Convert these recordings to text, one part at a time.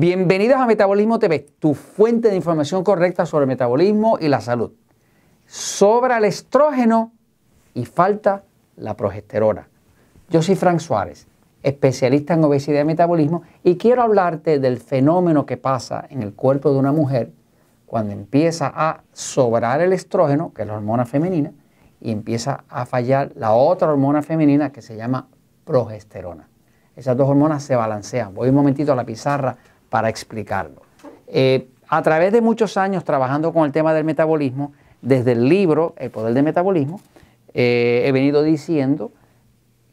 Bienvenidos a Metabolismo TV, tu fuente de información correcta sobre metabolismo y la salud. Sobra el estrógeno y falta la progesterona. Yo soy Frank Suárez, especialista en obesidad y metabolismo, y quiero hablarte del fenómeno que pasa en el cuerpo de una mujer cuando empieza a sobrar el estrógeno, que es la hormona femenina, y empieza a fallar la otra hormona femenina que se llama progesterona. Esas dos hormonas se balancean. Voy un momentito a la pizarra para explicarlo. Eh, a través de muchos años trabajando con el tema del metabolismo, desde el libro El Poder del Metabolismo, eh, he venido diciendo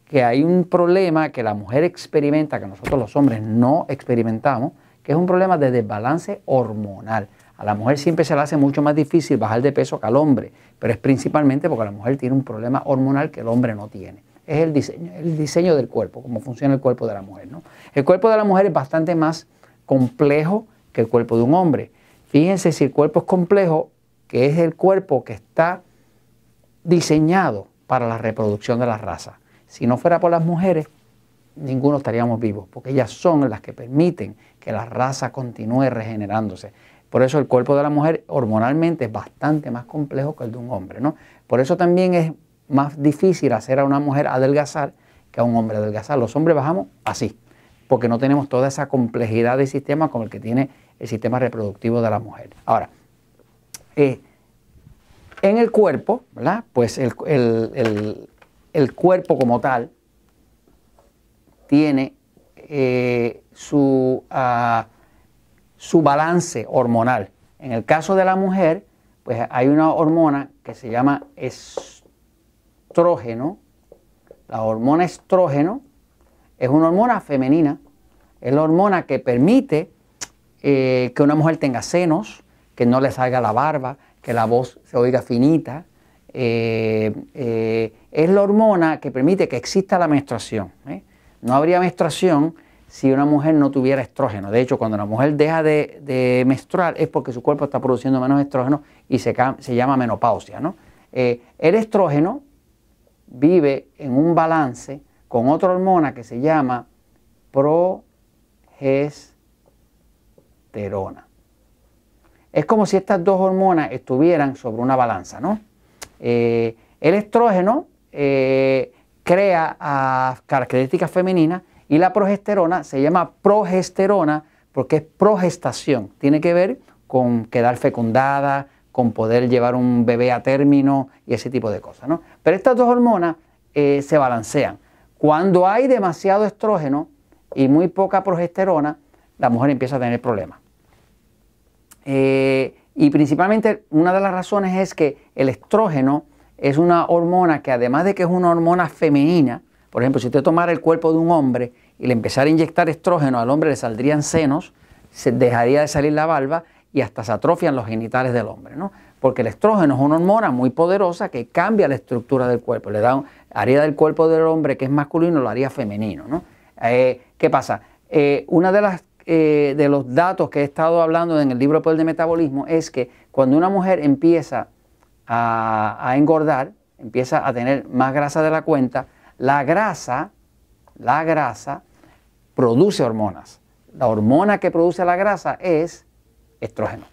que hay un problema que la mujer experimenta, que nosotros los hombres no experimentamos, que es un problema de desbalance hormonal. A la mujer siempre se le hace mucho más difícil bajar de peso que al hombre, pero es principalmente porque la mujer tiene un problema hormonal que el hombre no tiene. Es el diseño, el diseño del cuerpo, cómo funciona el cuerpo de la mujer. ¿no? El cuerpo de la mujer es bastante más complejo que el cuerpo de un hombre. Fíjense si el cuerpo es complejo, que es el cuerpo que está diseñado para la reproducción de la raza. Si no fuera por las mujeres, ninguno estaríamos vivos, porque ellas son las que permiten que la raza continúe regenerándose. Por eso el cuerpo de la mujer hormonalmente es bastante más complejo que el de un hombre, ¿no? Por eso también es más difícil hacer a una mujer adelgazar que a un hombre adelgazar. Los hombres bajamos así, porque no tenemos toda esa complejidad de sistema como el que tiene el sistema reproductivo de la mujer. Ahora, eh, en el cuerpo. Pues el, cuerpo como tal tiene eh, su, ah, su balance hormonal. En el caso de la mujer, pues hay una hormona que se llama estrógeno. La hormona estrógeno es una hormona femenina, es la hormona que permite eh, que una mujer tenga senos, que no le salga la barba, que la voz se oiga finita. Eh, eh, es la hormona que permite que exista la menstruación. No habría menstruación si una mujer no tuviera estrógeno. De hecho, cuando una mujer deja de, menstruar es porque su cuerpo está produciendo menos estrógeno y se, se llama menopausia. ¿no? el estrógeno vive en un balance con otra hormona que se llama progesterona. Es como si estas dos hormonas estuvieran sobre una balanza, ¿no? Eh, el estrógeno eh, crea características femeninas y la progesterona se llama progesterona porque es progestación, tiene que ver con quedar fecundada, con poder llevar un bebé a término y ese tipo de cosas, ¿no? Pero estas dos hormonas eh, se balancean. Cuando hay demasiado estrógeno y muy poca progesterona, la mujer empieza a tener problemas. Eh, y principalmente una de las razones es que el estrógeno es una hormona que además de que es una hormona femenina, por ejemplo, si usted tomara el cuerpo de un hombre y le empezara a inyectar estrógeno, al hombre le saldrían senos, se dejaría de salir la barba y hasta se atrofian los genitales del hombre, ¿no? Porque el estrógeno es una hormona muy poderosa que cambia la estructura del cuerpo, le da haría del cuerpo del hombre que es masculino, lo haría femenino, ¿no? Eh, ¿Qué pasa? Eh, una de las eh, de los datos que he estado hablando en el libro Poder de Metabolismo es que cuando una mujer empieza a, engordar, empieza a tener más grasa de la cuenta, la grasa, la grasa produce hormonas. La hormona que produce la grasa es estrógeno.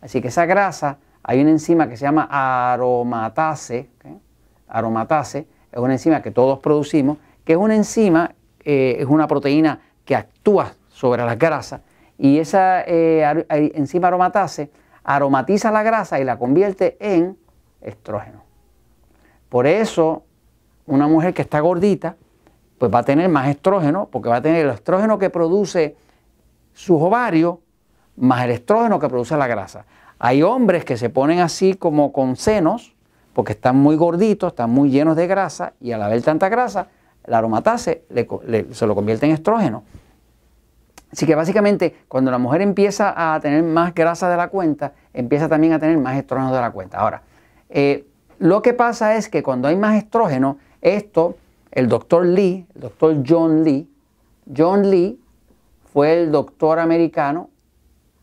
Así que esa grasa, hay una enzima que se llama aromatase, aromatase, es una enzima que todos producimos, que es una enzima, eh, es una proteína que actúa sobre las grasas y esa eh, enzima aromatase aromatiza la grasa y la convierte en estrógeno. Por eso, una mujer que está gordita, pues va a tener más estrógeno, porque va a tener el estrógeno que produce sus ovarios, más el estrógeno que produce la grasa. Hay hombres que se ponen así como con senos, porque están muy gorditos, están muy llenos de grasa, y al haber tanta grasa, la aromatase se lo convierte en estrógeno. Así que básicamente cuando la mujer empieza a tener más grasa de la cuenta, empieza también a tener más estrógeno de la cuenta. Ahora, eh, lo que pasa es que cuando hay más estrógeno, esto, el doctor Lee, el doctor John Lee, John Lee fue el doctor americano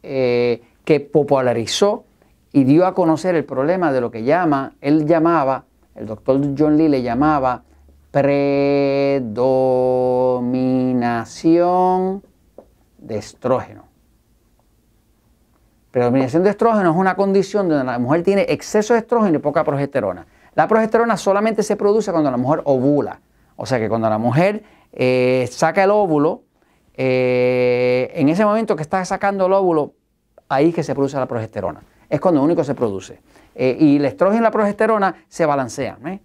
eh, que popularizó y dio a conocer el problema de lo que llama, él llamaba, el doctor John Lee le llamaba predominación de estrógeno. Predominación de estrógeno es una condición donde la mujer tiene exceso de estrógeno y poca progesterona. La progesterona solamente se produce cuando la mujer ovula. O sea que cuando la mujer eh, saca el óvulo, eh, en ese momento que está sacando el óvulo, ahí que se produce la progesterona. Es cuando único se produce. Eh, y el estrógeno y la progesterona se balancean.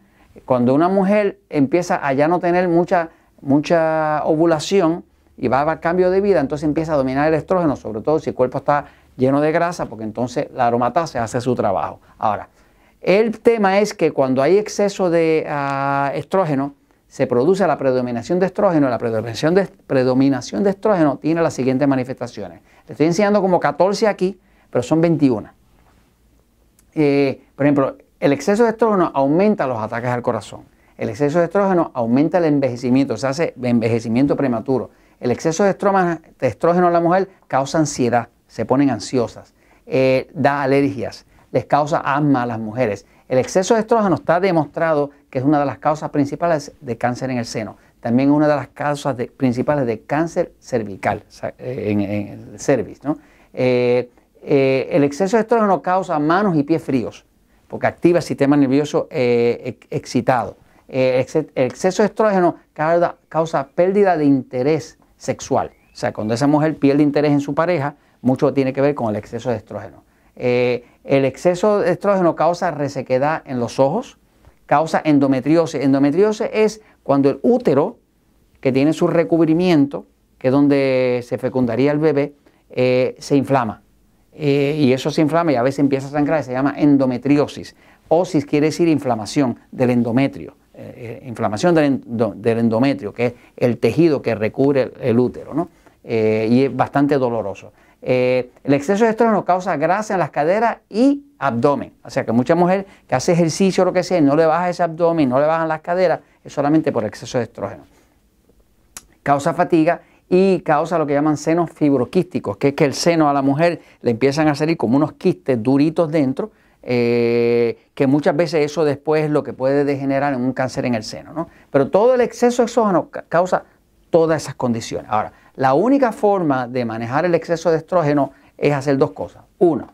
Cuando una mujer empieza a ya no tener mucha, mucha ovulación y va a cambio de vida, entonces empieza a dominar el estrógeno, sobre todo si el cuerpo está lleno de grasa, porque entonces la aromatase hace su trabajo. Ahora, el tema es que cuando hay exceso de ah, estrógeno, se produce la predominación de estrógeno. La predominación de, predominación de estrógeno tiene las siguientes manifestaciones. Estoy enseñando como 14 aquí, pero son 21. Eh, por ejemplo, el exceso de estrógeno aumenta los ataques al corazón. El exceso de estrógeno aumenta el envejecimiento, se hace envejecimiento prematuro. El exceso de estrógeno, en la mujer causa ansiedad, se ponen ansiosas, eh, da alergias, les causa asma a las mujeres. El exceso de estrógeno está demostrado que es una de las causas principales de cáncer en el seno. También una de las causas principales de cáncer cervical, en, el cervix. Eh, eh, el exceso de estrógeno causa manos y pies fríos, porque activa el sistema nervioso eh, excitado. el exceso de estrógeno causa, causa pérdida de interés sexual. O sea, cuando esa mujer pierde interés en su pareja, mucho tiene que ver con el exceso de estrógeno. El exceso de estrógeno causa resequedad en los ojos, causa endometriosis. Endometriosis es cuando el útero, que tiene su recubrimiento, que es donde se fecundaría el bebé, eh, se inflama. Eh, y eso se inflama y a veces empieza a sangrar, se llama endometriosis. Osis quiere decir inflamación del endometrio, inflamación del, endometrio, que es el tejido que recubre el, útero, ¿no? y es bastante doloroso. Eh, el exceso de estrógeno causa grasa en las caderas y abdomen. O sea que mucha mujer que hace ejercicio o lo que sea, no le baja ese abdomen, no le bajan las caderas, es solamente por exceso de estrógeno. Causa fatiga y causa lo que llaman senos fibroquísticos, que es que el seno a la mujer le empiezan a salir como unos quistes duritos dentro, eh, que muchas veces eso después es lo que puede degenerar en un cáncer en el seno. Pero todo el exceso de estrógeno causa todas esas condiciones. Ahora, la única forma de manejar el exceso de estrógeno es hacer dos cosas. Uno,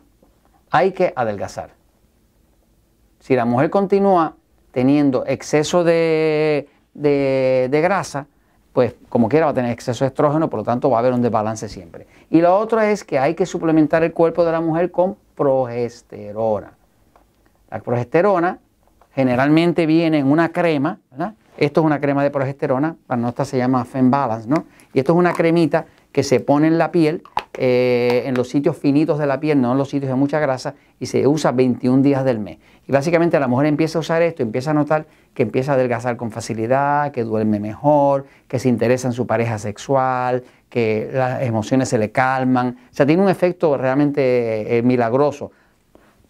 hay que adelgazar. Si la mujer continúa teniendo exceso de, grasa, pues como quiera va a tener exceso de estrógeno, por lo tanto va a haber un desbalance siempre. Y lo otro es que hay que suplementar el cuerpo de la mujer con progesterona. La progesterona generalmente viene en una crema, ¿verdad? Esto es una crema de progesterona, para nosotros se llama Fem Balance, ¿no? Y esto es una cremita que se pone en la piel, eh, en los sitios finitos de la piel, no en los sitios de mucha grasa, y se usa 21 días del mes. Y básicamente la mujer empieza a usar esto, empieza a notar que empieza a adelgazar con facilidad, que duerme mejor, que se interesa en su pareja sexual, que las emociones se le calman. O sea, tiene un efecto realmente eh, milagroso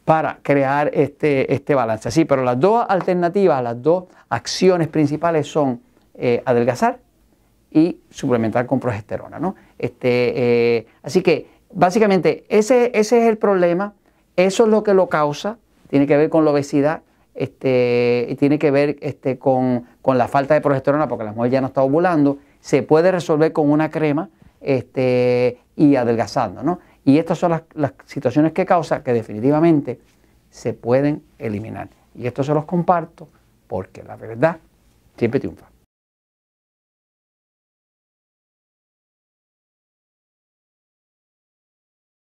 para crear este, este balance. Sí, pero las dos alternativas, las dos acciones principales son eh, adelgazar y suplementar con progesterona. ¿no? Este, eh, así que básicamente ese, ese, es el problema, eso es lo que lo causa, tiene que ver con la obesidad, este, tiene que ver este, con, la falta de progesterona porque la mujer ya no está ovulando, se puede resolver con una crema este, y adelgazando. ¿no? Y estas son las, situaciones que causa que definitivamente se pueden eliminar. Y esto se los comparto porque la verdad siempre triunfa.